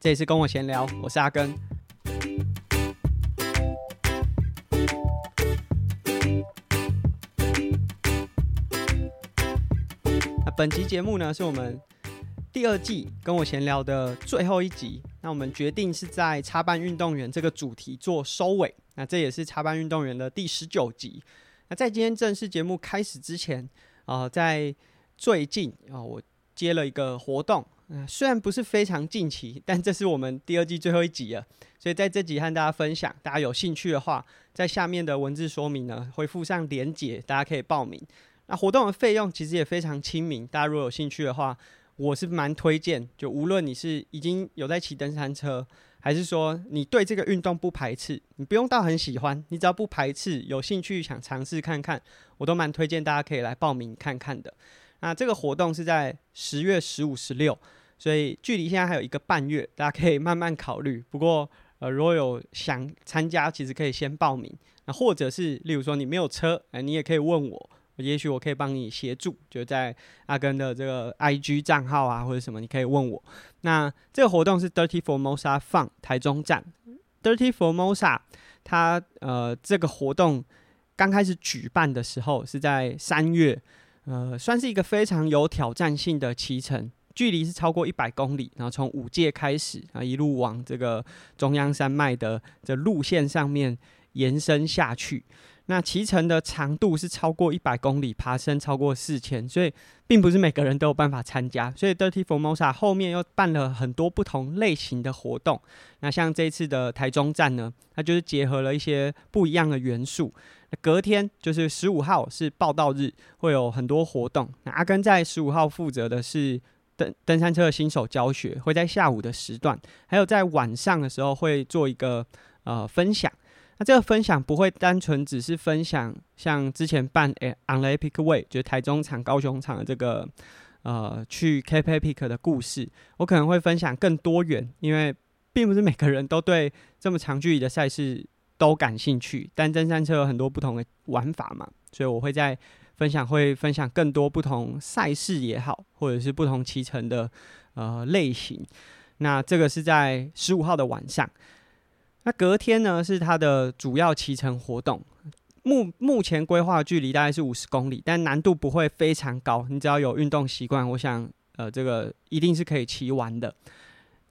这里是跟我闲聊，我是阿根。那本期节目呢，是我们第二季跟我闲聊的最后一集。那我们决定是在插班运动员这个主题做收尾。那这也是插班运动员的第十九集。那在今天正式节目开始之前，啊、在最近啊、我接了一个活动。嗯，虽然不是非常近期，但这是我们第二季最后一集了，所以在这集和大家分享。大家有兴趣的话，在下面的文字说明呢，会附上连结，大家可以报名。那活动的费用其实也非常亲民，大家如果有兴趣的话，我是蛮推荐。就无论你是已经有在骑登山车，还是说你对这个运动不排斥，你不用到很喜欢，你只要不排斥，有兴趣想尝试看看，我都蛮推荐大家可以来报名看看的。那这个活动是在十月十五、十六。所以距离现在还有一个半月，大家可以慢慢考虑。不过，呃，如果有想参加，其实可以先报名。那或者是，例如说你没有车，哎，你也可以问我，也许我可以帮你协助。就在阿根的这个 IG 账号啊，或者什么，你可以问我。那这个活动是 Dirty Formosa 放台中站。Dirty Formosa 它呃这个活动刚开始举办的时候是在三月，呃，算是一个非常有挑战性的骑程。距离是超过一百公里，然后从五界开始啊，一路往这个中央山脉的这路线上面延伸下去。那骑乘的长度是超过一百公里，爬升超过四千，所以并不是每个人都有办法参加。所以 Dirty Formosa 后面又办了很多不同类型的活动。那像这次的台中站呢，它就是结合了一些不一样的元素。隔天就是十五号是报道日，会有很多活动。那阿根在十五号负责的是。登登山车的新手教学会在下午的时段，还有在晚上的时候会做一个呃分享。这个分享不会单纯只是分享，像之前办诶 On the Epic Way，就是台中场、高雄场的这个呃去 Cape Epic 的故事。我可能会分享更多元，因为并不是每个人都对这么长距离的赛事都感兴趣。但登山车有很多不同的玩法嘛，所以我会在。分享会分享更多不同赛事也好，或者是不同骑乘的呃类型。那这个是在十五号的晚上。那隔天呢是它的主要骑乘活动。目目前规划距离大概是五十公里，但难度不会非常高。你只要有运动习惯，我想呃这个一定是可以骑完的。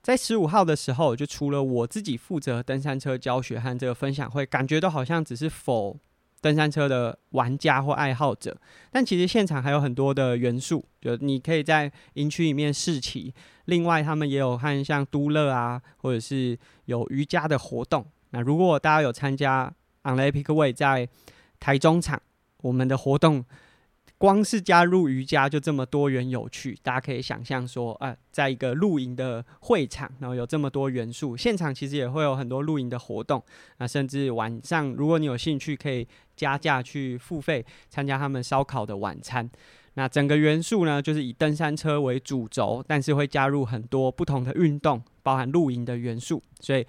在十五号的时候，就除了我自己负责登山车教学和这个分享会，感觉都好像只是否。登山车的玩家或爱好者，但其实现场还有很多的元素，就你可以在营区里面试骑。另外，他们也有和像都乐啊，或者是有瑜伽的活动。那如果大家有参加 On the Epic Way 在台中场，我们的活动。光是加入瑜伽就这么多元有趣，大家可以想象说，啊，在一个露营的会场，然后有这么多元素，现场其实也会有很多露营的活动，那甚至晚上如果你有兴趣，可以加价去付费参加他们烧烤的晚餐。那整个元素呢，就是以登山车为主轴，但是会加入很多不同的运动，包含露营的元素，所以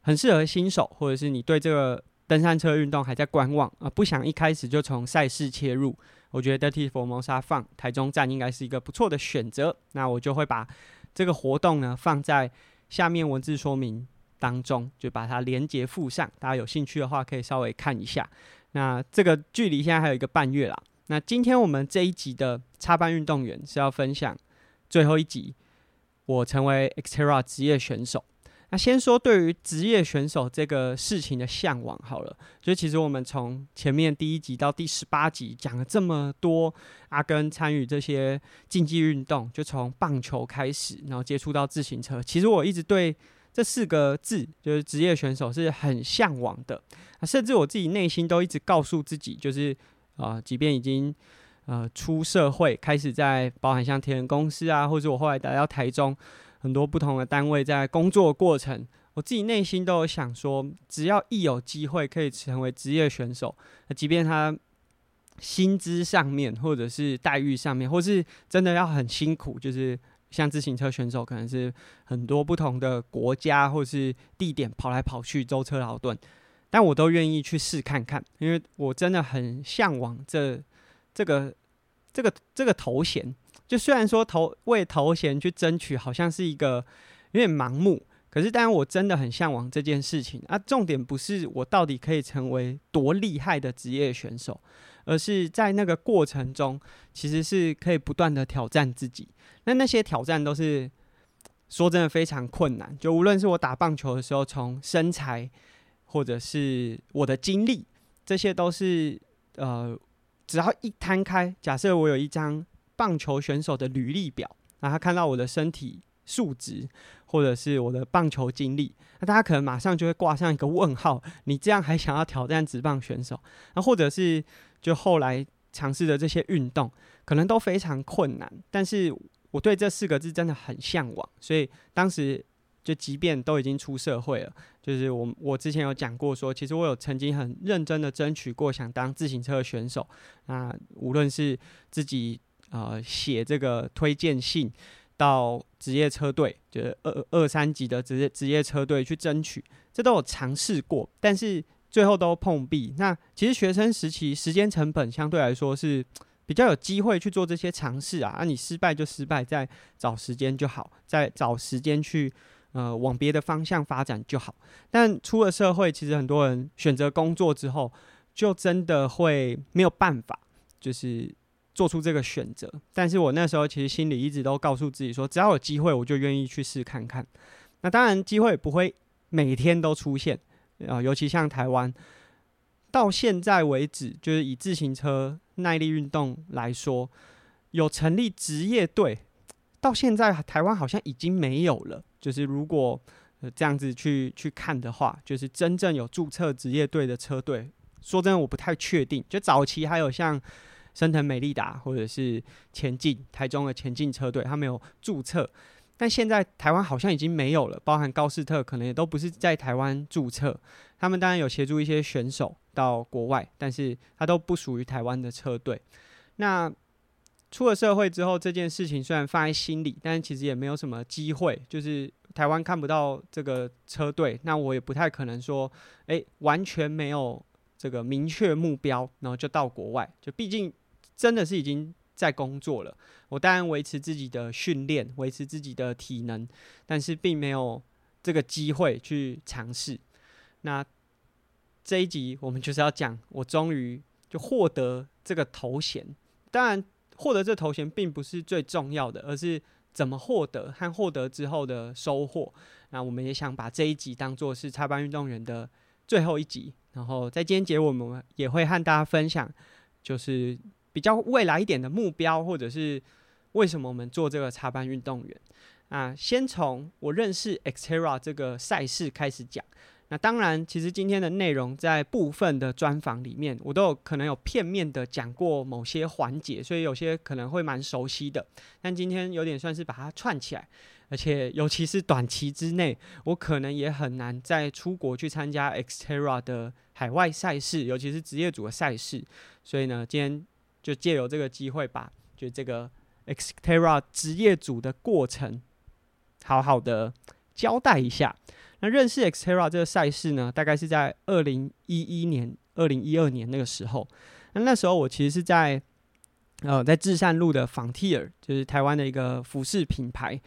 很适合新手，或者是你对这个登山车运动还在观望啊，不想一开始就从赛事切入。我觉得 Dirty Formosa Fun 台中站应该是一个不错的选择，那我就会把这个活动呢放在下面文字说明当中，就把它连结附上，大家有兴趣的话可以稍微看一下。那这个距离现在还有一个半月啦。那今天我们这一集的插班运动员是要分享最后一集，我成为 Xterra 职业选手。那先说对于职业选手这个事情的向往好了，就其实我们从前面第一集到第十八集讲了这么多，阿根参与这些竞技运动，就从棒球开始，然后接触到自行车，其实我一直对这四个字就是职业选手是很向往的，甚至我自己内心都一直告诉自己，就是啊、即便已经呃出社会，开始在包含像铁人公司啊，或者我后来来到台中。很多不同的单位在工作过程，我自己内心都有想说，只要一有机会可以成为职业选手，即便他薪资上面，或者是待遇上面，或是真的要很辛苦，就是像自行车选手，可能是很多不同的国家或是地点跑来跑去，舟车劳顿，但我都愿意去试看看，因为我真的很向往这这个这个这个头衔。就虽然说头为头衔去争取，好像是一个有点盲目。可是，当然我真的很向往这件事情啊。重点不是我到底可以成为多厉害的职业选手，而是在那个过程中，其实是可以不断的挑战自己。那那些挑战都是说真的非常困难。就无论是我打棒球的时候，从身材或者是我的经历，这些都是呃，只要一摊开，假设我有一张棒球选手的履历表，然后他看到我的身体素质。或者是我的棒球经历，那大家可能马上就会挂上一个问号：你这样还想要挑战职棒选手？那或者是就后来尝试的这些运动，可能都非常困难。但是我对这四个字真的很向往，所以当时就即便都已经出社会了，就是我我之前有讲过说，其实我有曾经很认真的争取过想当自行车选手。那无论是自己呃写这个推荐信。到职业车队，就是二二三级的职业职业车队去争取，这都有尝试过，但是最后都碰壁。那其实学生时期时间成本相对来说是比较有机会去做这些尝试啊。那你失败就失败，再找时间就好，再找时间去呃往别的方向发展就好。但出了社会，其实很多人选择工作之后，就真的会没有办法，就是。做出这个选择，但是我那时候其实心里一直都告诉自己说，只要有机会，我就愿意去试看看。那当然，机会不会每天都出现啊，尤其像台湾，到现在为止，就是以自行车耐力运动来说，有成立职业队，到现在台湾好像已经没有了。就是如果这样子去去看的话，就是真正有注册职业队的车队，说真的，我不太确定。就早期还有像。升腾美利达或者是前进台中的前进车队，他们有注册，但现在台湾好像已经没有了，包含高士特可能也都不是在台湾注册。他们当然有协助一些选手到国外，但是他都不属于台湾的车队。那出了社会之后，这件事情虽然放在心里，但是其实也没有什么机会，就是台湾看不到这个车队，那我也不太可能说，哎、欸，完全没有这个明确目标，然后就到国外，就毕竟。真的是已经在工作了。我当然维持自己的训练，维持自己的体能，但是并没有这个机会去尝试。那这一集我们就是要讲，我终于就获得这个头衔。当然，获得这头衔并不是最重要的，而是怎么获得和获得之后的收获。那我们也想把这一集当做是插班运动员的最后一集。然后在今天结尾，我们也会和大家分享，就是。比较未来一点的目标，或者是为什么我们做这个插班运动员啊？先从我认识 Xterra 这个赛事开始讲。那当然，其实今天的内容在部分的专访里面，我都有可能有片面的讲过某些环节，所以有些可能会蛮熟悉的。但今天有点算是把它串起来，而且尤其是短期之内，我可能也很难再出国去参加 Xterra 的海外赛事，尤其是职业组的赛事。所以呢，今天。就借由这个机会，把就这个 Xterra 职业组的过程，好好的交代一下。那认识 Xterra 这个赛事呢，大概是在二零一一年、二零一二年那个时候。那那时候我其实是在呃在至善路的 Frontier，就是台湾的一个服饰品牌，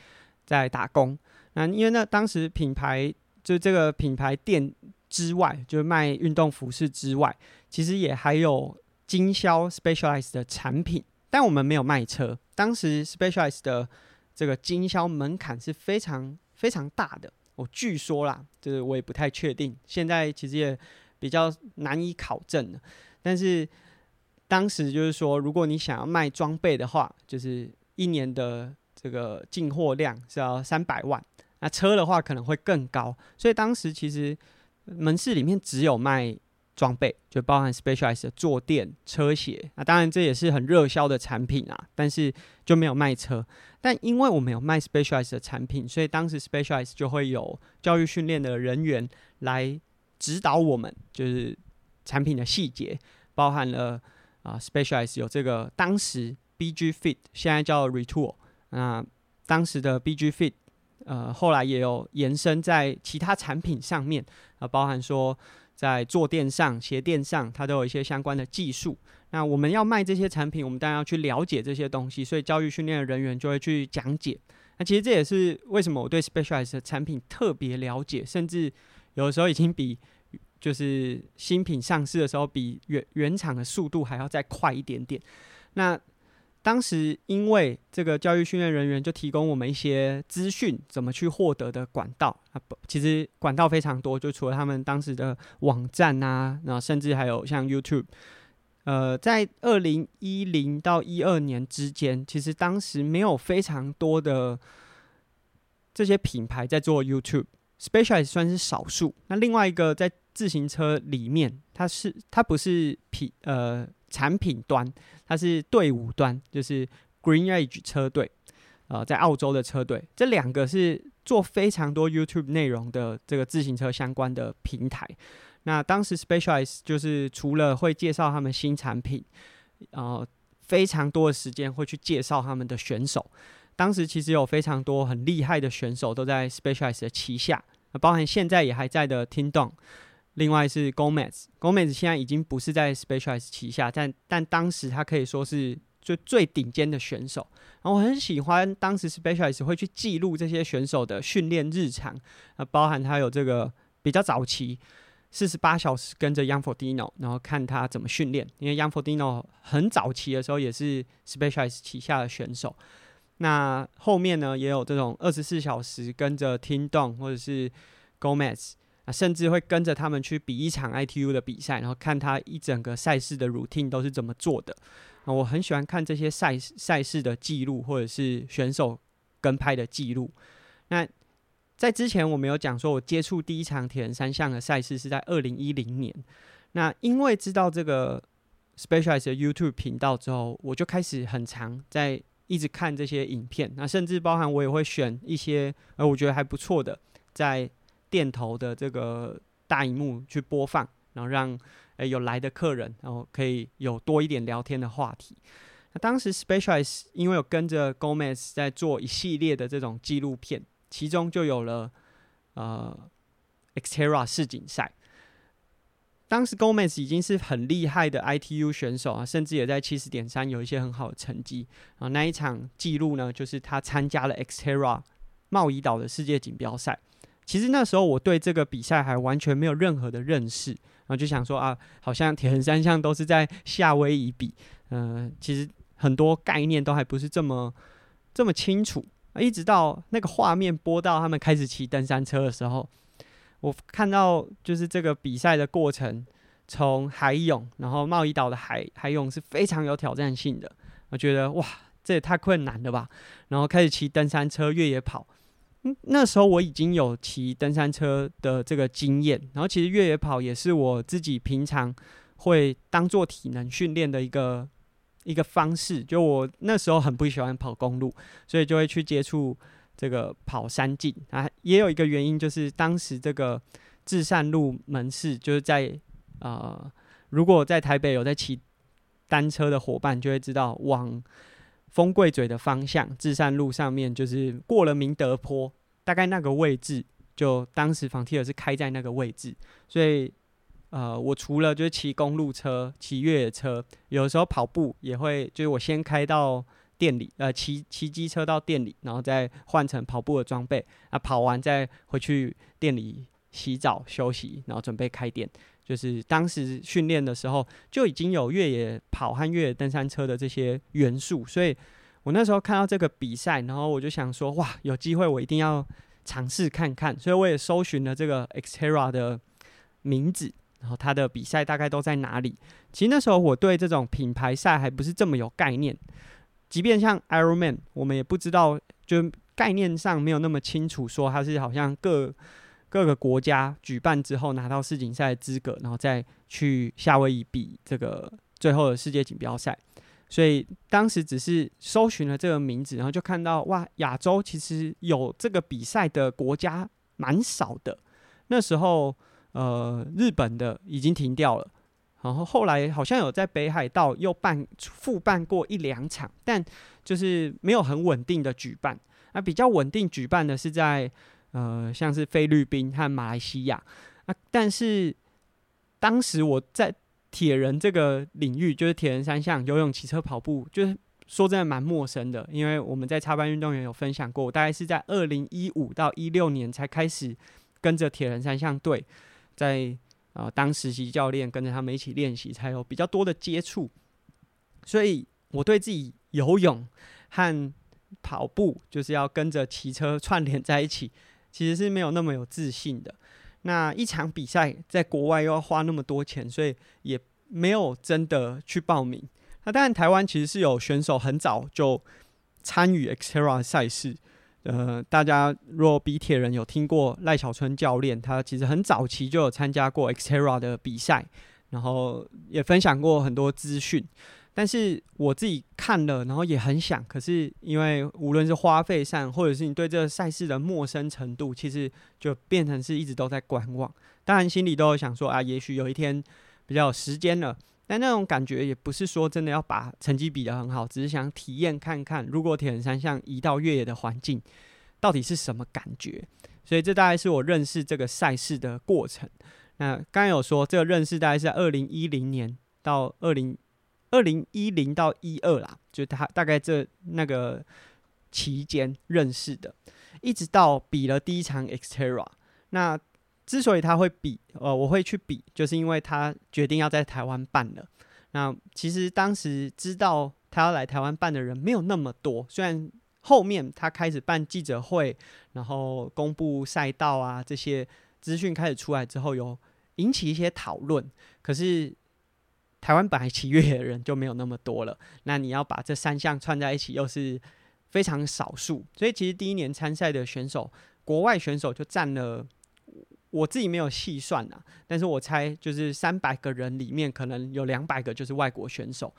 在打工。那因为那当时品牌就这个品牌店之外，就是卖运动服饰之外，其实也还有。经销 Specialized 的产品，但我们没有卖车。当时 Specialized 的这个经销门槛是非常非常大的。我据说啦，就是我也不太确定，现在其实也比较难以考证了。但是当时就是说，如果你想要卖装备的话，就是一年的这个进货量是要三百万，那车的话可能会更高。所以当时其实门市里面只有卖。装备就包含 Specialized 的坐垫、车鞋，那当然这也是很热销的产品啊，但是就没有卖车。但因为我们有卖 Specialized 的产品，所以当时 Specialized 就会有教育训练的人员来指导我们，就是产品的细节，包含了啊 Specialized 有这个当时 BG Fit，现在叫 Retool，那当时的 BG Fit，呃，后来也有延伸在其他产品上面啊，包含说。在坐垫上、鞋垫上，它都有一些相关的技术。那我们要卖这些产品，我们当然要去了解这些东西，所以教育训练的人员就会去讲解。那其实这也是为什么我对 Specialized 的产品特别了解，甚至有的时候已经比就是新品上市的时候比原原厂的速度还要再快一点点。那当时因为这个教育训练人员就提供我们一些资讯，怎么去获得的管道啊，不其实管道非常多，就除了他们当时的网站啊，然后甚至还有像 YouTube。呃，在二零一零到一二年之间，其实当时没有非常多的这些品牌在做 YouTube，specialize 算是少数。那另外一个在自行车里面，它是它不是品呃产品端，它是队伍端，就是 Green Edge 车队，呃，在澳洲的车队，这两个是做非常多 YouTube 内容的这个自行车相关的平台。那当时 Specialize 就是除了会介绍他们新产品，呃，非常多的时间会去介绍他们的选手。当时其实有非常多很厉害的选手都在 Specialize 的旗下，包含现在也还在的 Tim Donn，另外是 Gomez，Gomez 现在已经不是在 Specialized 旗下，但但当时他可以说是最最顶尖的选手。然后我很喜欢当时 Specialized 会去记录这些选手的训练日常，啊，包含他有这个比较早期。四十八小时跟着 Jan Frodeno，然后看他怎么训练。因为 Jan Frodeno 很早期的时候也是 Specialized 旗下的选手。那后面呢，也有这种二十四小时跟着 Tim Donn 或者是 Gomez 啊，甚至会跟着他们去比一场 ITU 的比赛，然后看他一整个赛事的 routine 都是怎么做的。啊，我很喜欢看这些赛赛事的记录，或者是选手跟拍的记录。那在之前，我没有讲说，我接触第一场铁人三项的赛事是在二零一零年。那因为知道这个 Specialized YouTube 频道之后，我就开始很常在一直看这些影片。那甚至包含我也会选一些呃，我觉得还不错的，在店头的这个大荧幕去播放，然后让诶有来的客人，然后可以有多一点聊天的话题。那当时 Specialize 因为有跟着 Gomez 在做一系列的这种纪录片。其中就有了呃，Xterra 世锦赛。当时 Gomez 已经是很厉害的 ITU 选手啊，甚至也在七十点三有一些很好的成绩啊。那一场记录呢，就是他参加了 Xterra 茂宜岛的世界锦标赛。其实那时候我对这个比赛还完全没有任何的认识，然后就想说啊，好像铁人三项都是在夏威夷比，嗯、其实很多概念都还不是这么这么清楚。一直到那个画面播到他们开始骑登山车的时候，我看到就是这个比赛的过程，从海泳，然后茂宜岛的海海泳是非常有挑战性的。我觉得哇，这也太困难了吧！然后开始骑登山车、越野跑。那时候我已经有骑登山车的这个经验，然后其实越野跑也是我自己平常会当做体能训练的一个。一个方式，就我那时候很不喜欢跑公路，所以就会去接触这个跑山径啊。也有一个原因，就是当时这个至善路门市就是在呃，如果在台北有在骑单车的伙伴，就会知道往风柜嘴的方向，至善路上面就是过了明德坡，大概那个位置，就当时房梯尔是开在那个位置，所以。呃，我除了就是骑公路车、骑越野车，有时候跑步也会，就是我先开到店里，呃，骑骑机车到店里，然后再换成跑步的装备，啊，跑完再回去店里洗澡休息，然后准备开店。就是当时训练的时候就已经有越野跑和越野登山车的这些元素，所以我那时候看到这个比赛，然后我就想说，哇，有机会我一定要尝试看看，所以我也搜寻了这个 Xterra 的名字。然后他的比赛大概都在哪里？其实那时候我对这种品牌赛还不是这么有概念，即便像 Ironman，我们也不知道，就概念上没有那么清楚，说它是好像各各个国家举办之后拿到世锦赛资格，然后再去夏威夷比这个最后的世界锦标赛。所以当时只是搜寻了这个名字，然后就看到哇，亚洲其实有这个比赛的国家蛮少的。那时候。呃，日本的已经停掉了，然后后来好像有在北海道又办复办过一两场，但就是没有很稳定的举办。那比较稳定举办的是在呃，像是菲律宾和马来西亚。啊，但是当时我在铁人这个领域，就是铁人三项、游泳、骑车、跑步，就是说真的蛮陌生的，因为我们在插班运动员有分享过，我大概是在二零一五到一六年才开始跟着铁人三项队，在呃当实习教练，跟着他们一起练习，才有比较多的接触。所以我对自己游泳和跑步就是要跟着骑车串联在一起，其实是没有那么有自信的。那一场比赛在国外又要花那么多钱，所以也没有真的去报名。那当然，台湾其实是有选手很早就参与 XTERRA 赛事。呃，大家若比铁人有听过赖小春教练，他其实很早期就有参加过 XTERRA 的比赛，然后也分享过很多资讯。但是我自己看了，然后也很想，可是因为无论是花费上，或者是你对这个赛事的陌生程度，其实就变成是一直都在观望。当然心里都有想说啊，也许有一天比较有时间了，但那种感觉也不是说真的要把成绩比得很好，只是想体验看看，如果铁人三项移到越野的环境，到底是什么感觉。所以这大概是我认识这个赛事的过程。那刚刚有说这个认识大概是在二零一零年到二零。二零一零到一二啦，就他大概这那个期间认识的，一直到比了第一场 XTERRA。那之所以他会比，呃，我会去比，就是因为他决定要在台湾办了。那其实当时知道他要来台湾办的人没有那么多，虽然后面他开始办记者会，然后公布赛道啊这些资讯开始出来之后，有引起一些讨论，可是。台湾本来骑越野的人就没有那么多了，那你要把这三项串在一起，又是非常少数，所以其实第一年参赛的选手，国外选手就占了，我自己没有细算啊，但是我猜就是三百个人里面，可能有两百个就是外国选手。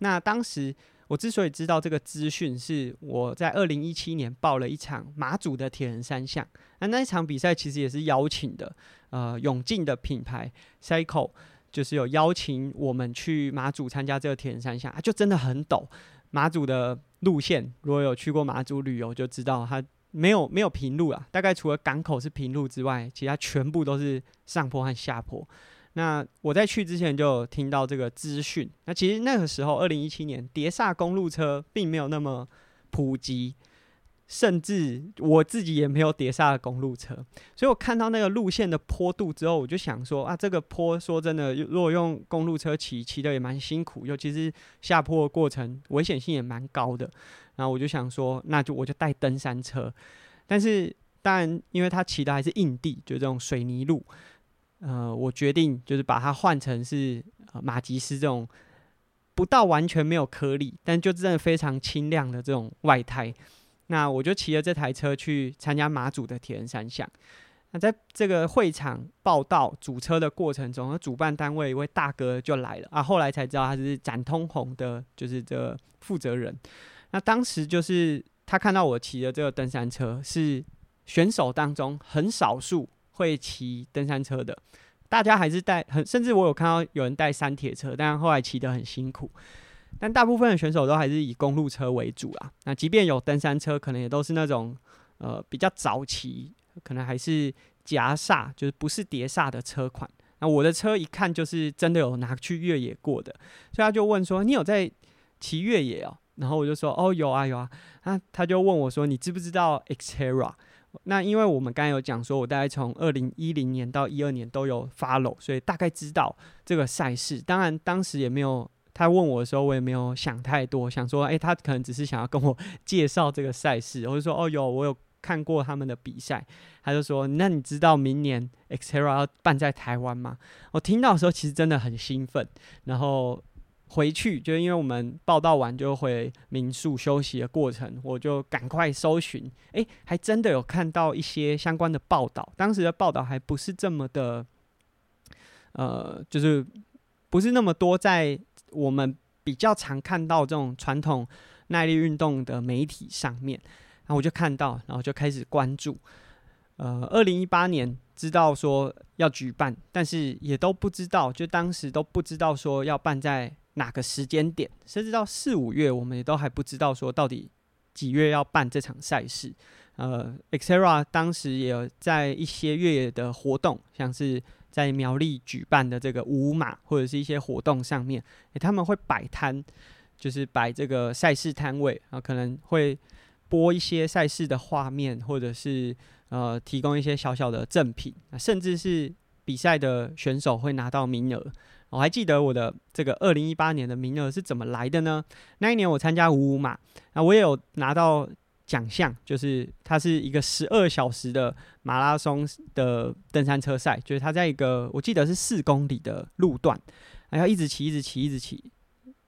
那当时我之所以知道这个资讯，是我在二零一七年报了一场马祖的铁人三项，那那一场比赛其实也是邀请的，呃，永进的品牌 Cycle。就是有邀请我们去马祖参加这个铁人三项，啊，就真的很陡。马祖的路线，如果有去过马祖旅游，就知道它没有没有平路啊。大概除了港口是平路之外，其他全部都是上坡和下坡。那我在去之前就有听到这个资讯。那其实那个时候，二零一七年，碟刹公路车并没有那么普及。甚至我自己也没有碟刹的公路车，所以我看到那个路线的坡度之后，我就想说啊，这个坡说真的，如果用公路车骑，骑的也蛮辛苦，尤其是下坡的过程，危险性也蛮高的。然后我就想说，那就我就带登山车。但是当然，因为他骑的还是硬地，就这种水泥路，呃，我决定就是把它换成是马吉斯这种不到完全没有颗粒，但就真的非常轻量的这种外胎。那我就骑了这台车去参加马祖的铁人三项。那在这个会场报道主车的过程中，主办单位一位大哥就来了啊。后来才知道他是展通红的，就是这负责人。那当时就是他看到我骑的这个登山车，是选手当中很少数会骑登山车的。大家还是带很，甚至我有看到有人带山铁车，但后来骑得很辛苦。但大部分的选手都还是以公路车为主啊。那即便有登山车，可能也都是那种呃比较早期，可能还是夹煞，就是不是碟刹的车款。那我的车一看就是真的有拿去越野过的，所以他就问说：“你有在骑越野哦？”然后我就说：“哦，有啊，有啊。”那他就问我说：“你知不知道 XTERRA？” 那因为我们刚才有讲说，我大概从二零一零年到一二年都有 follow，所以大概知道这个赛事。当然当时也没有。他问我的时候，我也没有想太多，想说，诶、他可能只是想要跟我介绍这个赛事，我就说，哦，有，我有看过他们的比赛。他就说，那你知道明年 XTERRA 要办在台湾吗？我听到的时候，其实真的很兴奋。然后回去，就因为我们报道完就回民宿休息的过程，我就赶快搜寻，诶、还真的有看到一些相关的报道。当时的报道还不是这么的，呃，就是不是那么多在。我们比较常看到这种传统耐力运动的媒体上面，然后我就看到，然后就开始关注。呃，二零一八年知道说要举办，但是也都不知道，就当时都不知道说要办在哪个时间点，甚至到四五月，我们也都还不知道说到底几月要办这场赛事。呃，XTERRA 当时也在一些越野的活动，像是。在苗栗举办的这个五马或者是一些活动上面，欸、他们会摆摊，就是摆这个赛事摊位啊，可能会播一些赛事的画面，或者是呃提供一些小小的赠品，甚至是比赛的选手会拿到名额。我还记得我的这个二零一八年的名额是怎么来的呢？那一年我参加五五马，啊，我也有拿到奖项，就是它是一个十二小时的马拉松的登山车赛，就是它在一个我记得是四公里的路段，还要一直骑，一直骑，一直骑，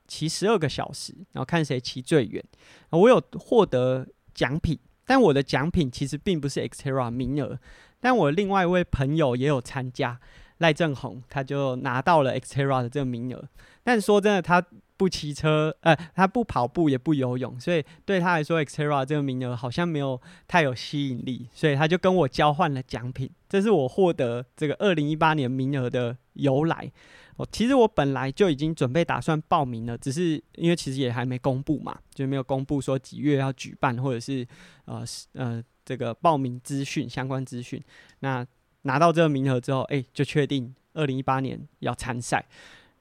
骑十二个小时，然后看谁骑最远。我有获得奖品，但我的奖品其实并不是 Xterra 名额，但我另外一位朋友也有参加。赖正宏，他就拿到了 Xterra 的这个名额，但说真的，他不骑车，呃，他不跑步也不游泳，所以对他来说，Xterra 这个名额好像没有太有吸引力，所以他就跟我交换了奖品，这是我获得这个二零一八年名额的由来。哦，其实我本来就已经准备打算报名了，只是因为其实也还没公布嘛，就没有公布说几月要举办，或者是呃呃这个报名资讯相关资讯，那。拿到这个名额之后，哎、就确定二零一八年要参赛。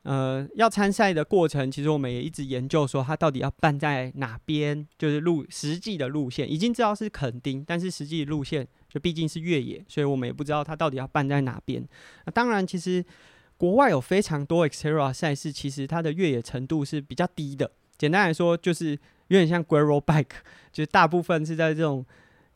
呃，要参赛的过程，其实我们也一直研究说，它到底要办在哪边，就是路实际的路线已经知道是垦丁，但是实际路线就毕竟是越野，所以我们也不知道它到底要办在哪边。那当然，其实国外有非常多 Xterra 赛事，其实它的越野程度是比较低的。简单来说，就是有点像 Gravel Bike，就是大部分是在这种。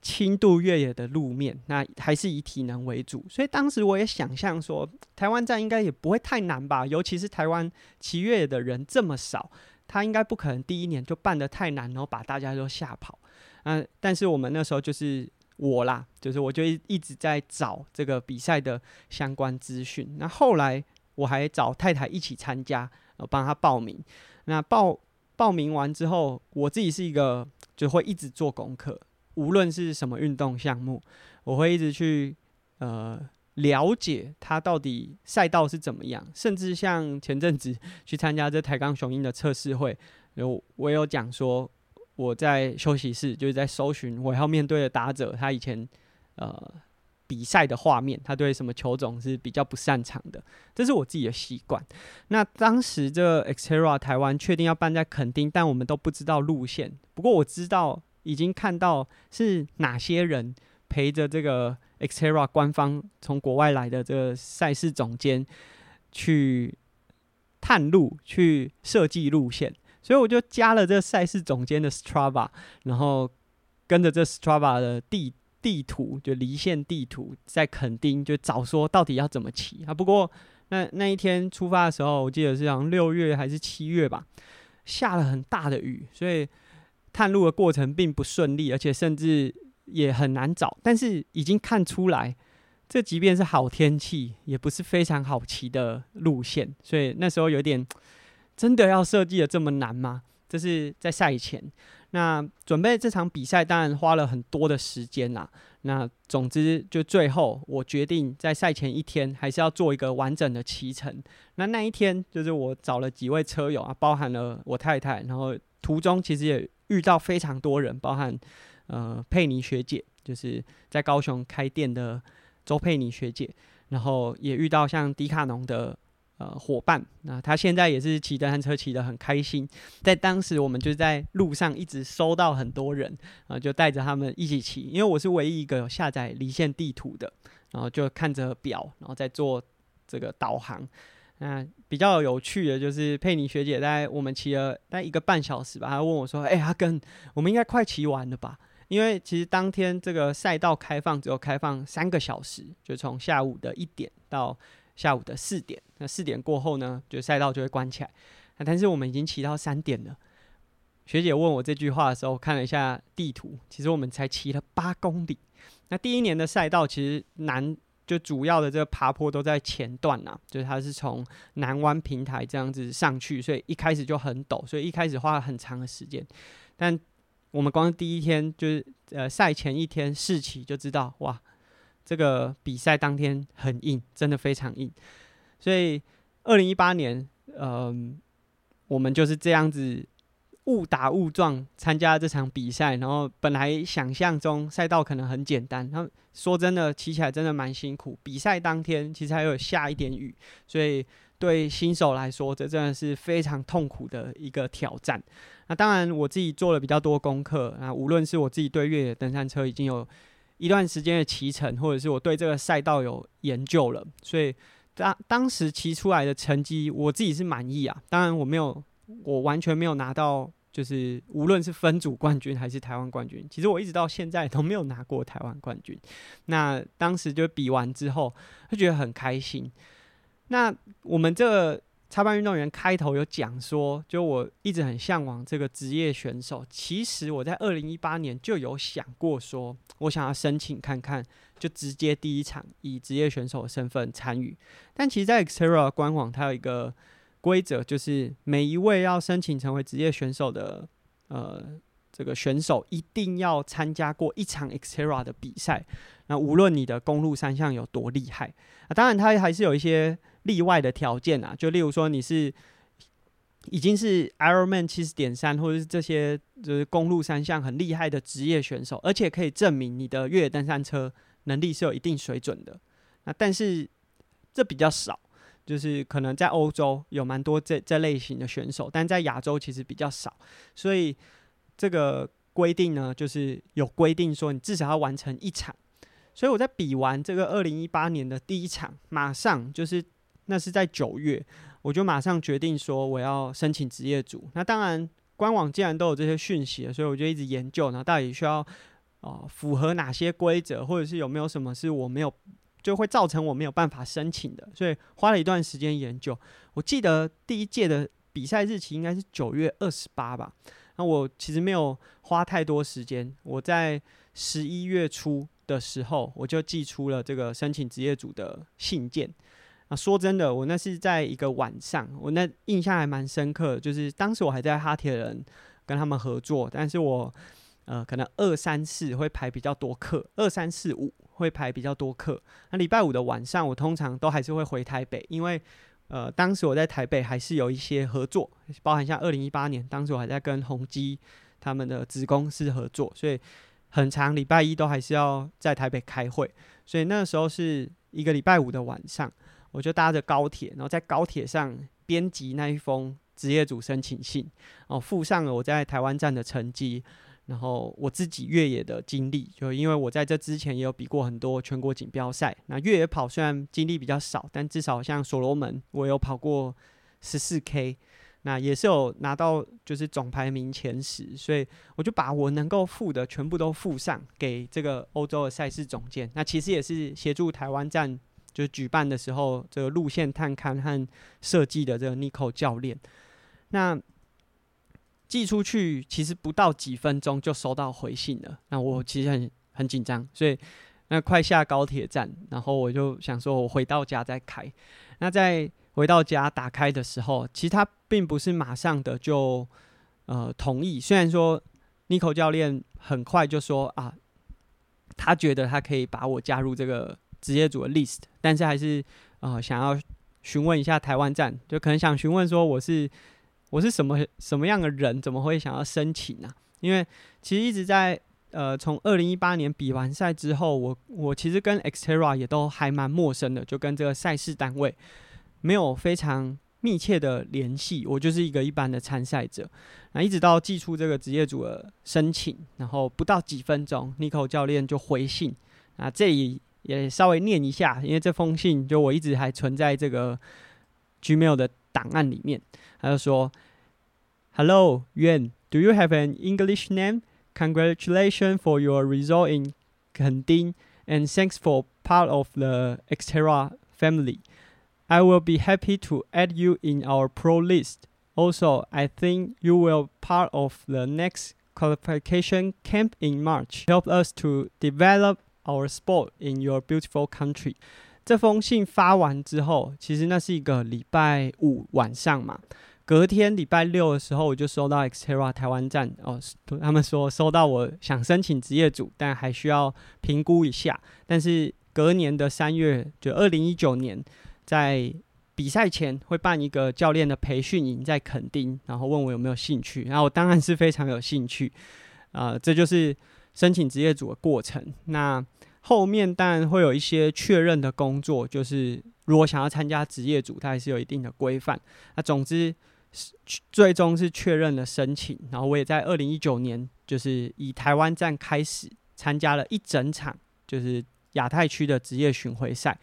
轻度越野的路面，那还是以体能为主，所以当时我也想象说，台湾站应该也不会太难吧，尤其是台湾骑越野的人这么少，他应该不可能第一年就办得太难，然后把大家都吓跑。嗯、但是我们那时候就是我啦，就是我就一直在找这个比赛的相关资讯。那后来我还找太太一起参加，我帮她报名。那报报名完之后，我自己是一个就会一直做功课。无论是什么运动项目，我会一直去呃了解它到底赛道是怎么样，甚至像前阵子 去参加这台钢雄鹰的测试会，有我有讲说我在休息室就是在搜寻我要面对的打者他以前呃比赛的画面，他对什么球种是比较不擅长的，这是我自己的习惯。那当时这个 Xterra 台湾确定要办在垦丁，但我们都不知道路线，不过我知道。已经看到是哪些人陪着这个 Xterra 官方从国外来的这个赛事总监去探路、去设计路线，所以我就加了这赛事总监的 Strava，然后跟着这 Strava 的地地图，就离线地图，在垦丁就找说到底要怎么骑啊。不过那那一天出发的时候，我记得是好像六月还是七月吧，下了很大的雨，所以。探路的过程并不顺利，而且甚至也很难找。但是已经看出来，这即便是好天气，也不是非常好骑的路线。所以那时候有点，真的要设计的这么难吗？这是在赛前。那准备这场比赛，当然花了很多的时间啦。那总之，就最后我决定在赛前一天，还是要做一个完整的骑程。那那一天，就是我找了几位车友啊，包含了我太太，然后途中其实也。遇到非常多人，包含呃佩妮学姐，就是在高雄开店的周佩妮学姐，然后也遇到像迪卡侬的呃伙伴，那他现在也是骑单车骑得很开心。在当时，我们就在路上一直收到很多人，啊、呃，就带着他们一起骑，因为我是唯一一个有下载离线地图的，然后就看着表，然后再做这个导航。那比较有趣的就是佩妮学姐在我们骑了大概一个半小时吧，她问我说：“哎、阿根，我们应该快骑完了吧？因为其实当天这个赛道开放只有开放三个小时，就从下午的一点到下午的四点。那四点过后呢，就赛道就会关起来。那但是我们已经骑到三点了。学姐问我这句话的时候，看了一下地图，其实我们才骑了八公里。那第一年的赛道其实难。”就主要的这个爬坡都在前段呐，就是它是从南湾平台这样子上去，所以一开始就很陡，所以一开始花了很长的时间。但我们光第一天就是呃赛前一天试骑就知道，哇，这个比赛当天很硬，真的非常硬。所以二零一八年，嗯、我们就是这样子。误打误撞参加这场比赛，然后本来想象中赛道可能很简单，然后说真的骑起来真的蛮辛苦。比赛当天其实还有下一点雨，所以对新手来说，这真的是非常痛苦的一个挑战。那当然，我自己做了比较多功课啊，无论是我自己对越野登山车已经有一段时间的骑乘，或者是我对这个赛道有研究了，所以当当时骑出来的成绩，我自己是满意啊。当然，我没有，我完全没有拿到。就是无论是分组冠军还是台湾冠军，其实我一直到现在都没有拿过台湾冠军。那当时就比完之后，就觉得很开心。那我们这个插班运动员开头有讲说，就我一直很向往这个职业选手。其实我在二零一八年就有想过，说我想要申请看看，就直接第一场以职业选手的身份参与。但其实，在 Xterra 官网，它有一个。规则就是每一位要申请成为职业选手的，呃，这个选手一定要参加过一场 Xterra 的比赛。那无论你的公路三项有多厉害，啊，当然它还是有一些例外的条件啊。就例如说你是已经是 Ironman 七十点三，或者是这些就是公路三项很厉害的职业选手，而且可以证明你的越野登山车能力是有一定水准的。那但是这比较少。就是可能在欧洲有蛮多这这类型的选手，但在亚洲其实比较少，所以这个规定呢，就是有规定说你至少要完成一场。所以我在比完这个二零一八年的第一场，马上就是那是在九月，我就马上决定说我要申请职业组。那当然官网既然都有这些讯息，所以我就一直研究，然后到底需要啊、呃、符合哪些规则，或者是有没有什么是我没有。就会造成我没有办法申请的，所以花了一段时间研究。我记得第一届的比赛日期应该是九月二十八吧。那我其实没有花太多时间，我在十一月初的时候我就寄出了这个申请职业组的信件。啊，说真的，我那是在一个晚上，我那印象还蛮深刻，就是当时我还在哈铁人跟他们合作，但是我呃可能二三四会排比较多课，二三四五。会排比较多课，那礼拜五的晚上我通常都还是会回台北，因为呃当时我在台北还是有一些合作，包含像二零一八年，当时我还在跟宏基他们的子公司合作，所以很长礼拜一都还是要在台北开会，所以那时候是一个礼拜五的晚上，我就搭着高铁，然后在高铁上编辑那一封职业组申请信，哦附上了我在台湾站的成绩。然后我自己越野的经历，就因为我在这之前也有比过很多全国锦标赛。那越野跑虽然经历比较少，但至少像所罗门，我有跑过十四 K，那也是有拿到就是总排名前十。所以我就把我能够附的全部都附上给这个欧洲的赛事总监。那其实也是协助台湾站就是举办的时候这个路线探勘和设计的这个 Nico 教练。那寄出去其实不到几分钟就收到回信了，那我其实很很紧张，所以那快下高铁站，然后我就想说我回到家再开。那在回到家打开的时候，其实他并不是马上的就呃同意，虽然说 Nico 教练很快就说啊，他觉得他可以把我加入这个职业组的 list，但是还是呃想要询问一下台湾站，就可能想询问说我是。我是什么什么样的人？怎么会想要申请呢、因为其实一直在呃，从二零一八年比完赛之后，我我其实跟 Xterra 也都还蛮陌生的，就跟这个赛事单位没有非常密切的联系。我就是一个一般的参赛者。那一直到寄出这个职业组的申请，然后不到几分钟，Nico 教练就回信。啊，这里也稍微念一下，因为这封信就我一直还存在这个 Gmail 的档案里面。他就说：“Hello, Yuan, do you have an English name? Congratulations for your result in Kending, and thanks for part of the Xterra family. I will be happy to add you in our pro list. Also, I think you will part of the next qualification camp in March. Help us to develop our sport in your beautiful country.” 这封信发完之后，其实那是一个礼拜五晚上嘛。隔天礼拜六的时候，我就收到 Xterra 台湾站哦，他们说收到我想申请职业组，但还需要评估一下。但是隔年的三月，就二零一九年，在比赛前会办一个教练的培训营在垦丁，然后问我有没有兴趣。然后我当然是非常有兴趣啊，这就是申请职业组的过程。那后面当然会有一些确认的工作，就是。如果想要参加职业组，它还是有一定的规范。那总之，最终是确认了申请，然后我也在二零一九年，就是以台湾站开始参加了一整场，就是亚太区的职业巡回赛。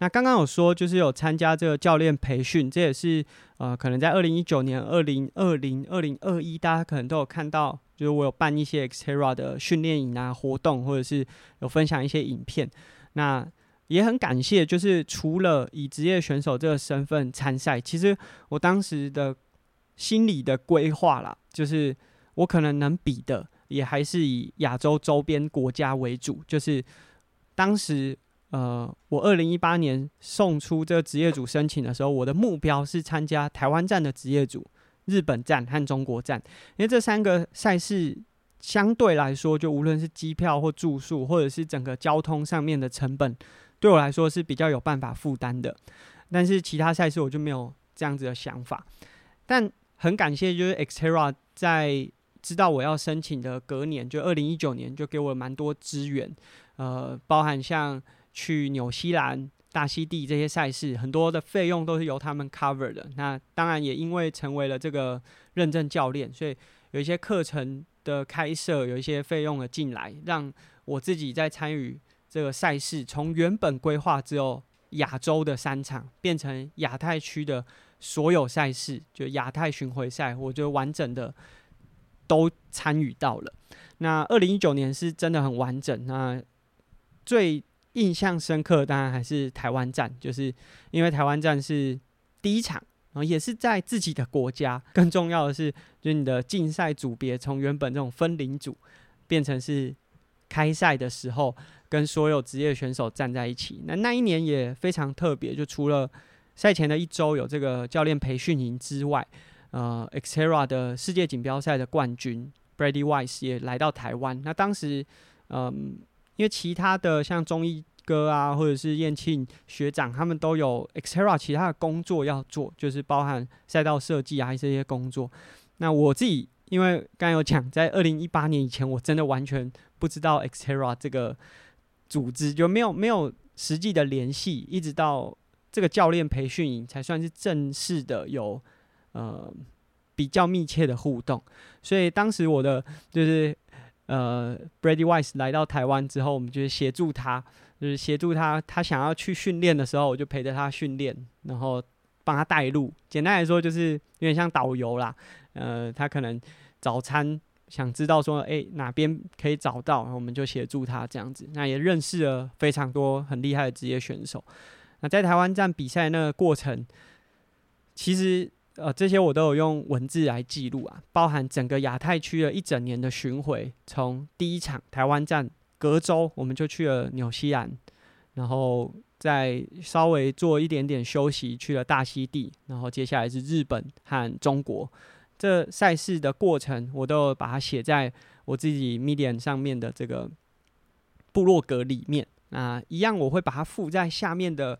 那刚刚有说，就是有参加这个教练培训，这也是呃，可能在二零一九年、二零二零、二零二一，大家可能都有看到，就是我有办一些 Xterra 的训练营啊活动，或者是有分享一些影片。那也很感谢，就是除了以职业选手这个身份参赛，其实我当时的心理的规划啦，就是我可能能比的，也还是以亚洲周边国家为主。就是当时，呃，我二零一八年送出这个职业组申请的时候，我的目标是参加台湾站的职业组、日本站和中国站，因为这三个赛事相对来说，就无论是机票或住宿，或者是整个交通上面的成本。对我来说是比较有办法负担的，但是其他赛事我就没有这样子的想法。但很感谢，就是 Xterra 在知道我要申请的隔年，就二零一九年，就给我蛮多资源，呃，包含像去纽西兰、大溪地这些赛事，很多的费用都是由他们 cover 的。那当然也因为成为了这个认证教练，所以有一些课程的开设，有一些费用的进来，让我自己在参与。这个赛事从原本规划只有亚洲的三场，变成亚太区的所有赛事，就亚太巡回赛，我就完整的都参与到了。那二零一九年是真的很完整。那最印象深刻，当然还是台湾站，就是因为台湾站是第一场，然后也是在自己的国家。更重要的是，就是你的竞赛组别从原本这种分龄组，变成是开赛的时候。跟所有职业选手站在一起，那那一年也非常特别。就除了赛前的一周有这个教练培训营之外，呃，Xterra 的世界锦标赛的冠军 Brady Wise 也来到台湾。那当时，嗯、因为其他的像中医哥啊，或者是燕庆学长，他们都有 extra 其他的工作要做，就是包含赛道设计啊这些工作。那我自己因为刚有讲，在二零一八年以前，我真的完全不知道 extra 这个。组织就没有没有实际的联系，一直到这个教练培训营才算是正式的有呃比较密切的互动。所以当时我的就是呃 Brady Wise 来到台湾之后，我们就是协助他，就是协助他，他想要去训练的时候，我就陪着他训练，然后帮他带路。简单来说，就是有点像导游啦。呃，他可能早餐。想知道说，诶、哪边可以找到，我们就协助他这样子。那也认识了非常多很厉害的职业选手。那在台湾站比赛那个过程，其实呃这些我都有用文字来记录啊，包含整个亚太区的一整年的巡回，从第一场台湾站隔周我们就去了纽西兰，然后再稍微做一点点休息，去了大溪地，然后接下来是日本和中国。这赛事的过程，我都有把它写在我自己 Medium 上面的这个部落格里面。那一样，我会把它附在下面的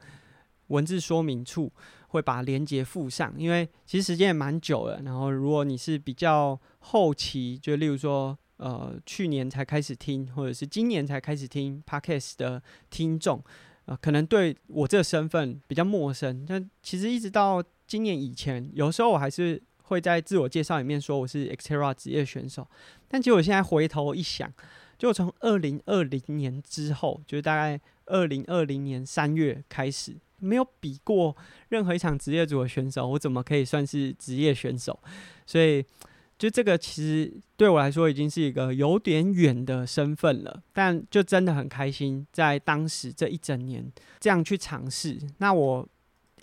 文字说明处，会把连接附上。因为其实时间也蛮久了。然后，如果你是比较后期，就例如说，呃，去年才开始听，或者是今年才开始听 Podcast 的听众，呃，可能对我这个身份比较陌生。但其实一直到今年以前，有时候我还是。会在自我介绍里面说我是 Xterra 职业选手，但结果现在回头一想，就从二零二零年之后，就是大概二零二零年三月开始，没有比过任何一场职业组的选手，我怎么可以算是职业选手？所以，就这个其实对我来说已经是一个有点远的身份了，但就真的很开心，在当时这一整年这样去尝试。那我。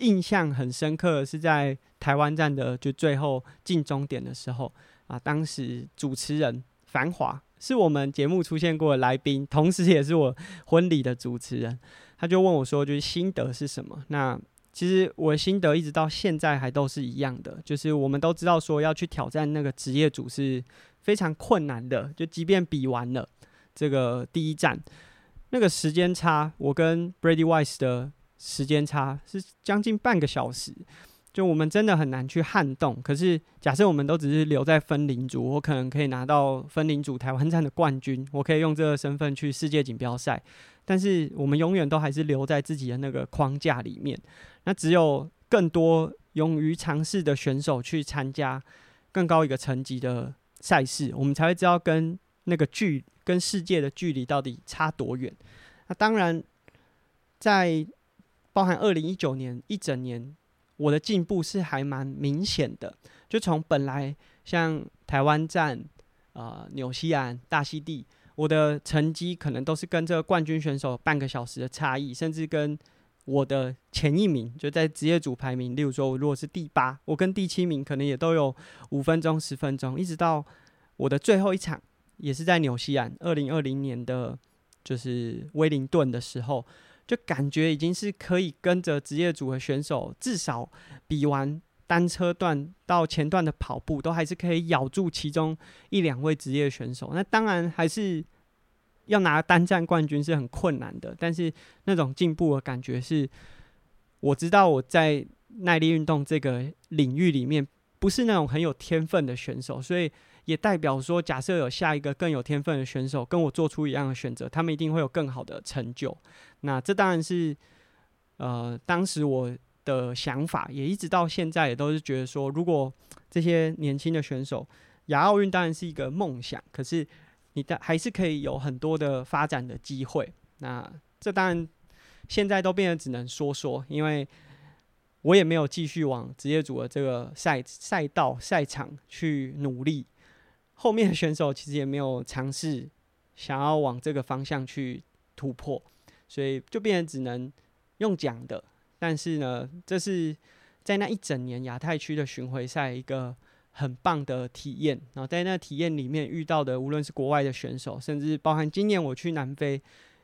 印象很深刻是在台湾站的就最后进终点的时候啊，当时主持人繁华是我们节目出现过的来宾，同时也是我婚礼的主持人，他就问我说，就是心得是什么？那其实我的心得一直到现在还都是一样的，就是我们都知道说要去挑战那个职业组是非常困难的，就即便比完了这个第一站，那个时间差，我跟 Brady Wise 的。时间差是将近半个小时，就我们真的很难去撼动。可是假设我们都只是留在分龄组，我可能可以拿到分龄组台湾站的冠军，我可以用这个身份去世界锦标赛。但是我们永远都还是留在自己的那个框架里面。那只有更多勇于尝试的选手去参加更高一个层级的赛事，我们才会知道跟那个距跟世界的距离到底差多远。那当然，在包含二零一九年一整年，我的进步是还蛮明显的。就从本来像台湾站、呃、纽西兰、大溪地，我的成绩可能都是跟这个冠军选手半个小时的差异，甚至跟我的前一名就在职业组排名，例如说我如果是第八，我跟第七名可能也都有五分钟、十分钟，一直到我的最后一场，也是在纽西兰二零二零年的，就是威灵顿的时候。就感觉已经是可以跟着职业组的选手，至少比完单车段到前段的跑步，都还是可以咬住其中一两位职业选手。那当然还是要拿单站冠军是很困难的，但是那种进步的感觉是，我知道我在耐力运动这个领域里面不是那种很有天分的选手，所以。也代表说，假设有下一个更有天分的选手跟我做出一样的选择，他们一定会有更好的成就。那这当然是，呃，当时我的想法，也一直到现在也都是觉得说，如果这些年轻的选手，亚奥运当然是一个梦想，可是你的还是可以有很多的发展的机会。那这当然现在都变得只能说说，因为我也没有继续往职业组的这个赛赛道赛场去努力。后面的选手其实也没有尝试想要往这个方向去突破，所以就变成只能用讲的。但是呢，这是在那一整年亚太区的巡回赛一个很棒的体验。然后在那体验里面遇到的，无论是国外的选手，甚至包含今年我去南非，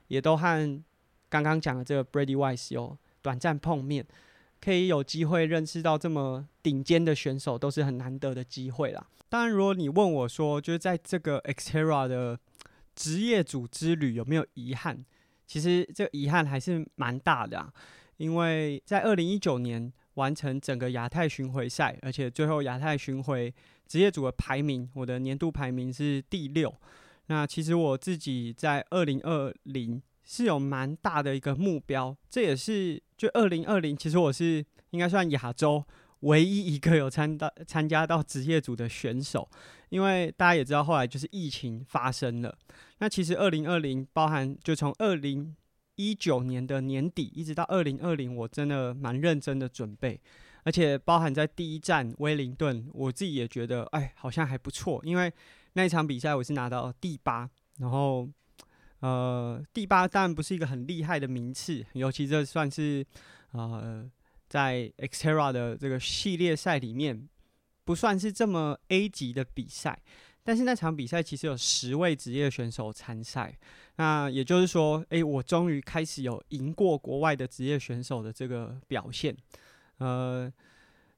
也都和刚刚讲的这个 Brady Wise 有短暂碰面，可以有机会认识到这么顶尖的选手，都是很难得的机会啦。当然，如果你问我说，就是在这个 Xterra 的职业组之旅有没有遗憾？其实这遗憾还是蛮大的啊，因为在二零一九年完成整个亚太巡回赛，而且最后亚太巡回职业组的排名，我的年度排名是第六。那其实我自己在二零二零是有蛮大的一个目标，这也是就二零二零，其实我是应该算亚洲。唯一一个有参到参加到职业组的选手，因为大家也知道，后来就是疫情发生了。那其实二零二零包含就从二零一九年的年底一直到二零二零，我真的蛮认真的准备，而且包含在第一站威灵顿，我自己也觉得哎，好像还不错，因为那一场比赛我是拿到第八，然后呃第八当然不是一个很厉害的名次，尤其这算是呃。在 Xterra 的这个系列赛里面，不算是这么 A 级的比赛，但是那场比赛其实有十位职业选手参赛，那也就是说，诶、我终于开始有赢过国外的职业选手的这个表现。呃，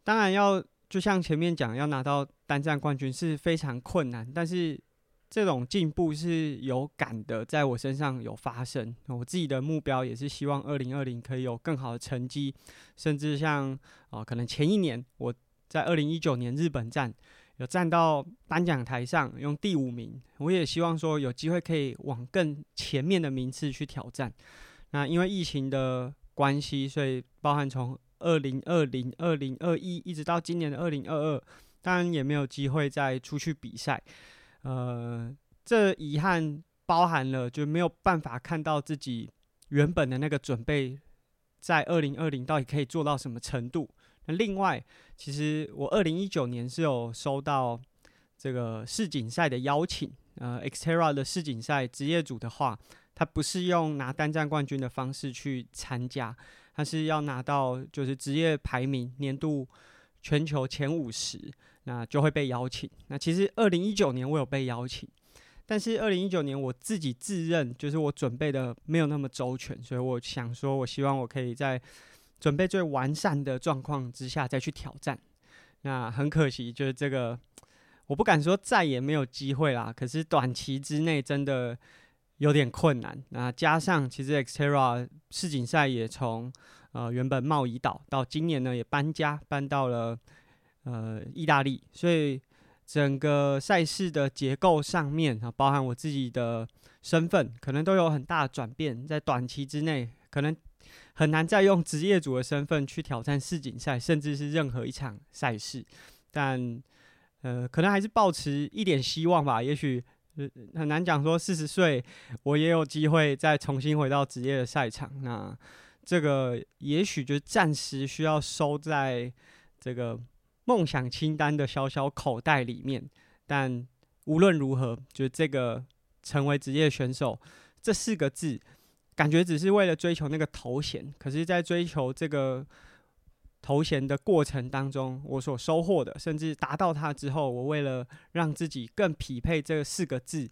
当然要就像前面讲，要拿到单站冠军是非常困难，但是。这种进步是有感的，在我身上有发生。我自己的目标也是希望二零二零可以有更好的成绩，甚至像啊、呃，可能前一年我在二零一九年日本站有站到颁奖台上用第五名，我也希望说有机会可以往更前面的名次去挑战。那因为疫情的关系，所以包含从二零二零、二零二一一直到今年的二零二二，当然也没有机会再出去比赛。呃，这遗憾包含了就没有办法看到自己原本的那个准备，在二零二零到底可以做到什么程度。那另外，其实我二零一九年是有收到这个世锦赛的邀请。呃，Xterra 的世锦赛职业组的话，它不是用拿单站冠军的方式去参加，它是要拿到就是职业排名年度全球前五十。那就会被邀请。那其实二零一九年我有被邀请，但是二零一九年我自己自认就是我准备的没有那么周全，所以我想说，我希望我可以在准备最完善的状况之下再去挑战。那很可惜，就是这个我不敢说再也没有机会啦，可是短期之内真的有点困难。那加上其实 Xterra 世锦赛也从呃原本贸易岛到今年呢也搬家搬到了。呃，意大利，所以整个赛事的结构上面啊，包含我自己的身份，可能都有很大的转变。在短期之内，可能很难再用职业组的身份去挑战世锦赛，甚至是任何一场赛事。但呃，可能还是抱持一点希望吧。也许很难讲说四十岁我也有机会再重新回到职业的赛场。那这个也许就暂时需要收在这个梦想清单的小小口袋里面。但无论如何，就这个成为职业选手这四个字。感觉只是为了追求那个头衔，可是，在追求这个头衔的过程当中，我所收获的，甚至达到它之后，我为了让自己更匹配这四个字，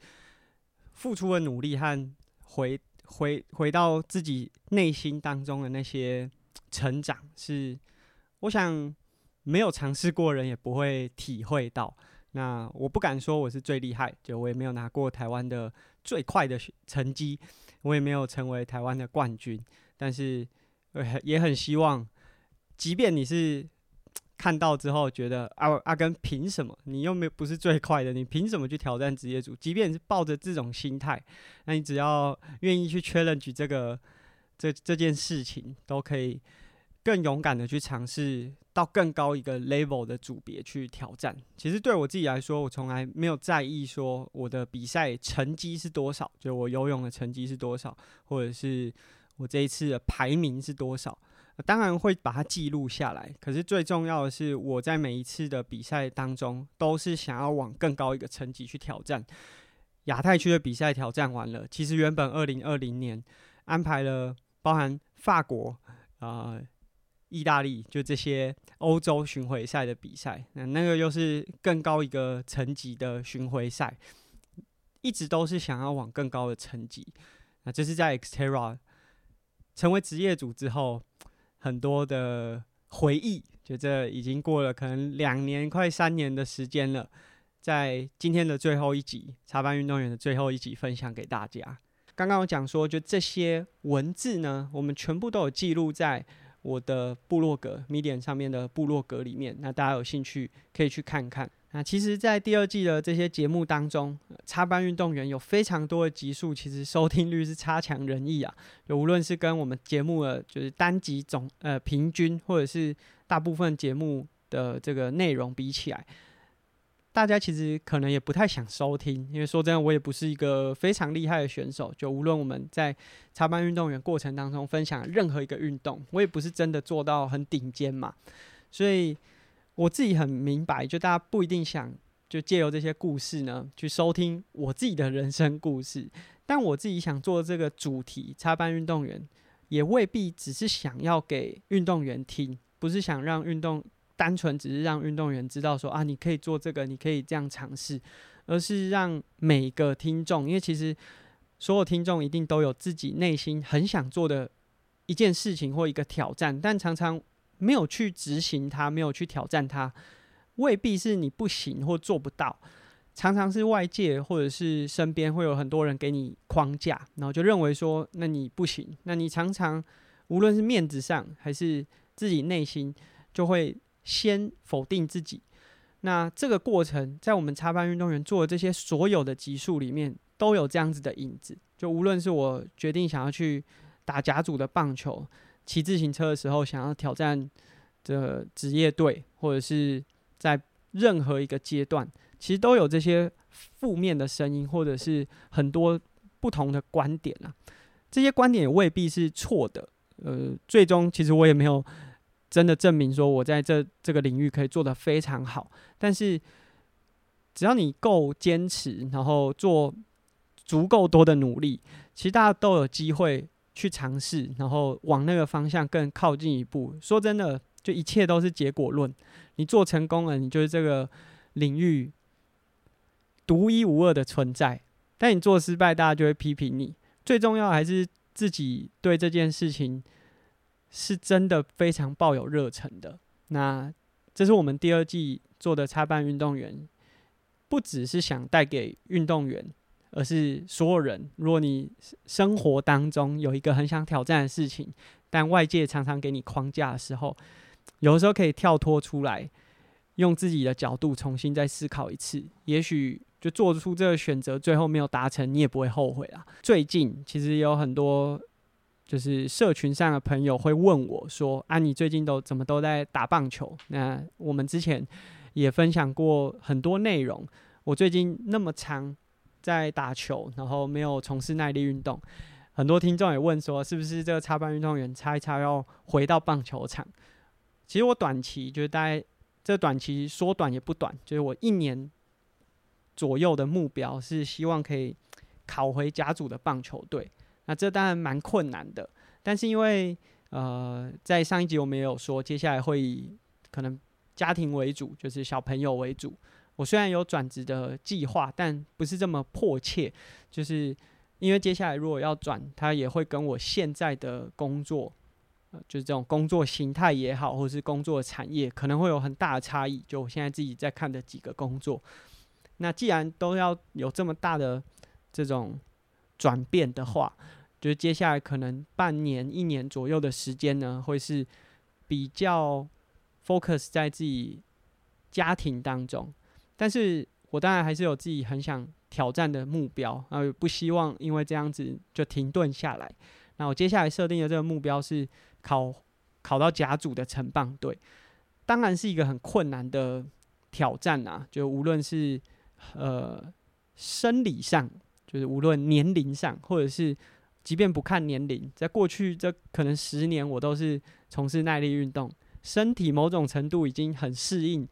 付出的努力和回回回到自己内心当中的那些成长，是我想没有尝试过人也不会体会到。那我不敢说我是最厉害，就我也没有拿过台湾的最快的成绩。我也没有成为台湾的冠军，但是也很希望，即便你是看到之后觉得阿阿根凭什么？你又没不是最快的，你凭什么去挑战职业组？即便是抱着这种心态，那你只要愿意去 challenge 这个这这件事情，都可以更勇敢的去尝试。到更高一个 level 的组别去挑战。其实对我自己来说，我从来没有在意说我的比赛成绩是多少，就我游泳的成绩是多少，或者是我这一次的排名是多少。当然会把它记录下来。可是最重要的是，我在每一次的比赛当中，都是想要往更高一个成绩去挑战。亚太区的比赛挑战完了，其实原本二零二零年安排了包含法国啊。意大利就这些欧洲巡回赛的比赛，那那个又是更高一个层级的巡回赛，一直都是想要往更高的层级。那这是在 Xterra 成为职业组之后，很多的回忆，就这已经过了可能两年快三年的时间了，在今天的最后一集，插班运动员的最后一集分享给大家。刚刚我讲说，就这些文字呢，我们全部都有记录在。我的部落格 Medium 上面的部落格里面，那大家有兴趣可以去看看。那其实，在第二季的这些节目当中，插班运动员有非常多的集数，其实收听率是差强人意啊。就无论是跟我们节目的就是单集总呃平均，或者是大部分节目的这个内容比起来。大家其实可能也不太想收听，因为说真的，我也不是一个非常厉害的选手。就无论我们在插班运动员过程当中分享任何一个运动，我也不是真的做到很顶尖嘛。所以我自己很明白，就大家不一定想就借由这些故事呢去收听我自己的人生故事。但我自己想做这个主题，插班运动员也未必只是想要给运动员听，不是想让运动。单纯只是让运动员知道说啊，你可以做这个，你可以这样尝试，而是让每个听众，因为其实所有听众一定都有自己内心很想做的一件事情或一个挑战，但常常没有去执行它，没有去挑战它，未必是你不行或做不到，常常是外界或者是身边会有很多人给你框架，然后就认为说那你不行，那你常常无论是面子上还是自己内心就会。先否定自己，那这个过程在我们插班运动员做的这些所有的集数里面都有这样子的影子。就无论是我决定想要去打甲组的棒球，骑自行车的时候想要挑战的职业队，或者是在任何一个阶段，其实都有这些负面的声音，或者是很多不同的观点啊。这些观点也未必是错的。呃，最终其实我也没有。真的证明说，我在这这个领域可以做得非常好。但是，只要你够坚持，然后做足够多的努力，其实大家都有机会去尝试，然后往那个方向更靠近一步。说真的，就一切都是结果论。你做成功了，你就是这个领域独一无二的存在；但你做失败，大家就会批评你。最重要还是自己对这件事情。是真的非常抱有热忱的。那这是我们第二季做的插班运动员，不只是想带给运动员，而是所有人。如果你生活当中有一个很想挑战的事情，但外界常常给你框架的时候，有的时候可以跳脱出来，用自己的角度重新再思考一次，也许就做出这个选择，最后没有达成，你也不会后悔啦。最近其实有很多。就是社群上的朋友会问我说：“啊，你最近都怎么都在打棒球？”那我们之前也分享过很多内容。我最近那么长在打球，然后没有从事耐力运动。很多听众也问说：“是不是这个插班运动员插一插要回到棒球场？”其实我短期就是大概这短期说短也不短，就是我一年左右的目标是希望可以考回甲组的棒球队。那这当然蛮困难的，但是因为呃，在上一集我们也有说，接下来会以可能家庭为主，就是小朋友为主。我虽然有转职的计划，但不是这么迫切，就是因为接下来如果要转，它也会跟我现在的工作，就是这种工作形态也好，或是工作产业，可能会有很大的差异。就我现在自己在看的几个工作，那既然都要有这么大的这种。转变的话，就是接下来可能半年、一年左右的时间呢，会是比较 focus 在自己家庭当中。但是我当然还是有自己很想挑战的目标，然后不希望因为这样子就停顿下来。那我接下来设定的这个目标是考考到甲组的成棒队，当然是一个很困难的挑战啊！就无论是呃生理上。就是无论年龄上，或者是即便不看年龄，在过去这可能十年，我都是从事耐力运动，身体某种程度已经很适应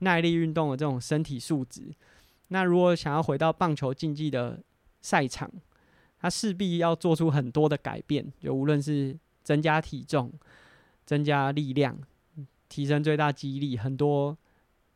耐力运动的这种身体素质。那如果想要回到棒球竞技的赛场，他势必要做出很多的改变，就无论是增加体重、增加力量、提升最大肌力，很多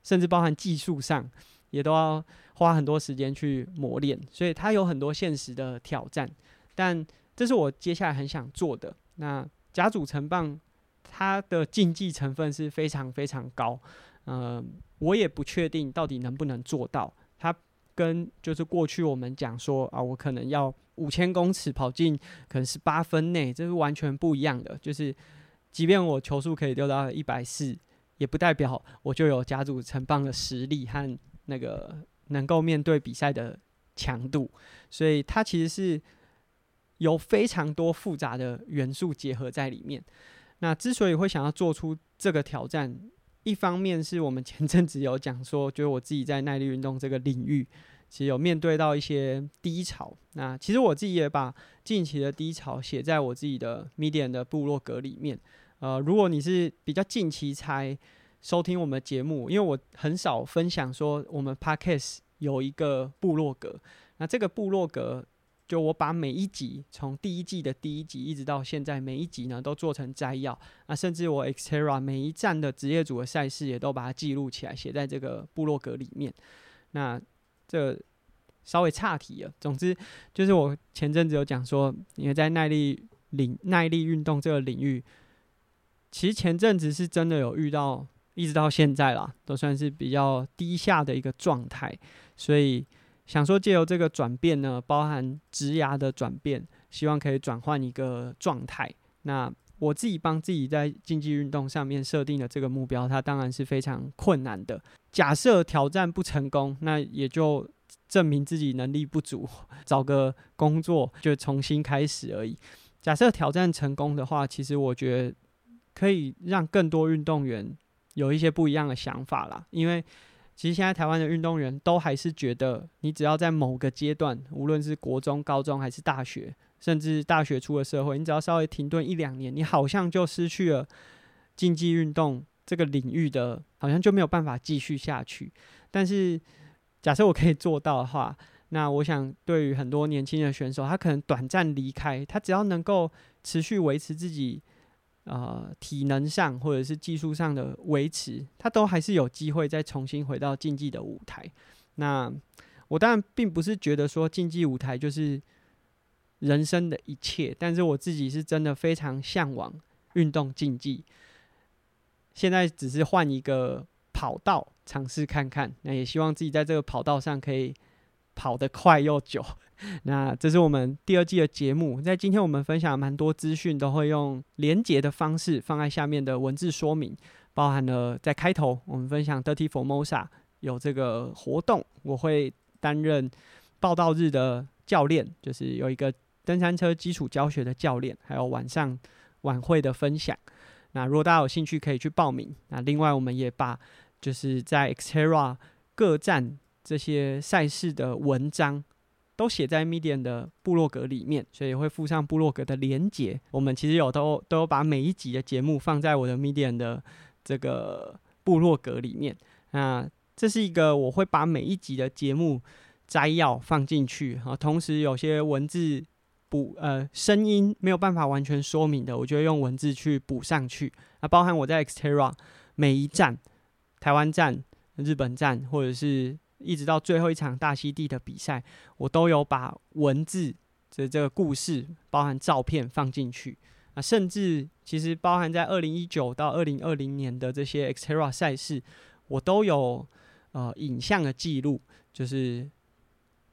甚至包含技术上。也都要花很多时间去磨练，所以它有很多现实的挑战。但这是我接下来很想做的。那甲组成棒，它的竞技成分是非常非常高。嗯、我也不确定到底能不能做到。它跟就是过去我们讲说啊，我可能要五千公尺跑进可能是八分内，这是完全不一样的。就是即便我球速可以丢到一百四，也不代表我就有甲组成棒的实力和。那个能够面对比赛的强度，所以它其实是有非常多复杂的元素结合在里面。那之所以会想要做出这个挑战，一方面是我们前阵子有讲说，觉得我自己在耐力运动这个领域，其实有面对到一些低潮。那其实我自己也把近期的低潮写在我自己的 Medium 的部落格里面。呃，如果你是比较近期才收听我们节目，因为我很少分享说我们 Podcast 有一个部落格。那这个部落格，就我把每一集从第一季的第一集一直到现在每一集呢都做成摘要。那甚至我 Xterra 每一站的职业组的赛事也都把它记录起来，写在这个部落格里面。那这稍微岔题了。总之，就是我前阵子有讲说，因为在耐力领耐力运动这个领域，其实前阵子是真的有遇到。一直到现在啦，都算是比较低下的一个状态，所以想说借由这个转变呢，包含职涯的转变，希望可以转换一个状态。那我自己帮自己在竞技运动上面设定的这个目标，它当然是非常困难的。假设挑战不成功，那也就证明自己能力不足，找个工作就重新开始而已。假设挑战成功的话，其实我觉得可以让更多运动员。有一些不一样的想法啦，因为其实现在台湾的运动员都还是觉得，你只要在某个阶段，无论是国中、高中还是大学，甚至大学出了社会，你只要稍微停顿一两年，你好像就失去了竞技运动这个领域的，好像就没有办法继续下去。但是假设我可以做到的话，那我想对于很多年轻的选手，他可能短暂离开，他只要能够持续维持自己。呃，体能上或者是技术上的维持，他都还是有机会再重新回到竞技的舞台。那我当然并不是觉得说竞技舞台就是人生的一切，但是我自己是真的非常向往运动竞技。现在只是换一个跑道尝试看看，那也希望自己在这个跑道上可以跑得快又久。那这是我们第二季的节目，在今天我们分享蛮多资讯，都会用连结的方式放在下面的文字说明，包含了在开头我们分享 Dirty Formosa 有这个活动，我会担任报道日的教练，就是有一个登山车基础教学的教练，还有晚上晚会的分享。那如果大家有兴趣，可以去报名。那另外，我们也把就是在 Xterra 各站这些赛事的文章都写在 Medium 的部落格里面，所以会附上部落格的连结。我们其实有都都有把每一集的节目放在我的 Medium 的这个部落格里面。那这是一个我会把每一集的节目摘要放进去，啊，同时有些文字。补呃声音没有办法完全说明的，我就会用文字去补上去。那包含我在 Xterra 每一站，台湾站、日本站，或者是一直到最后一场大溪地的比赛，我都有把文字的这个故事，包含照片放进去。啊，甚至其实包含在二零一九到二零二零年的这些 Xterra 赛事，我都有呃影像的记录，就是。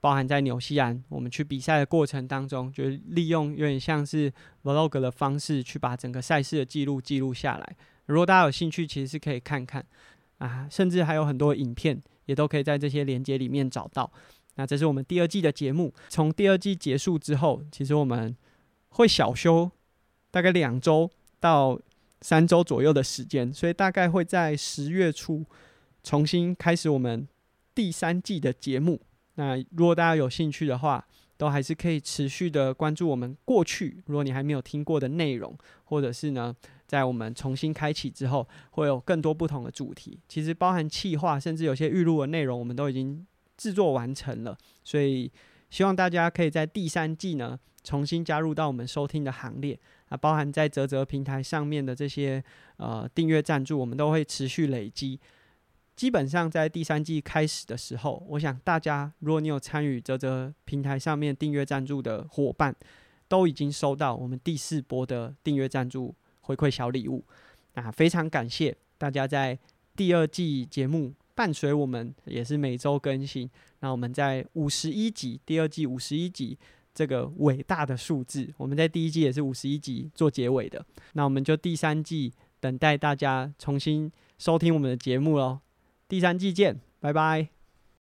包含在纽西兰，我们去比赛的过程当中，就是利用有点像是 vlog 的方式去把整个赛事的记录记录下来。如果大家有兴趣，其实是可以看看啊，甚至还有很多影片也都可以在这些连接里面找到。那这是我们第二季的节目。从第二季结束之后，其实我们会小休大概两周到三周左右的时间，所以大概会在十月初重新开始我们第三季的节目。那如果大家有兴趣的话，都还是可以持续的关注我们过去。如果你还没有听过的内容，或者是呢，在我们重新开启之后，会有更多不同的主题。其实包含企划，甚至有些预录的内容，我们都已经制作完成了。所以希望大家可以在第三季呢，重新加入到我们收听的行列。啊，包含在泽泽平台上面的这些呃订阅赞助，我们都会持续累积。基本上在第三季开始的时候，我想大家，如果你有参与泽泽平台上面订阅赞助的伙伴，都已经收到我们第四波的订阅赞助回馈小礼物。那非常感谢大家在第二季节目伴随我们，也是每周更新。那我们在五十一集，第二季五十一集这个伟大的数字，我们在第一季也是五十一集做结尾的。那我们就第三季等待大家重新收听我们的节目喽。第三季见，拜拜。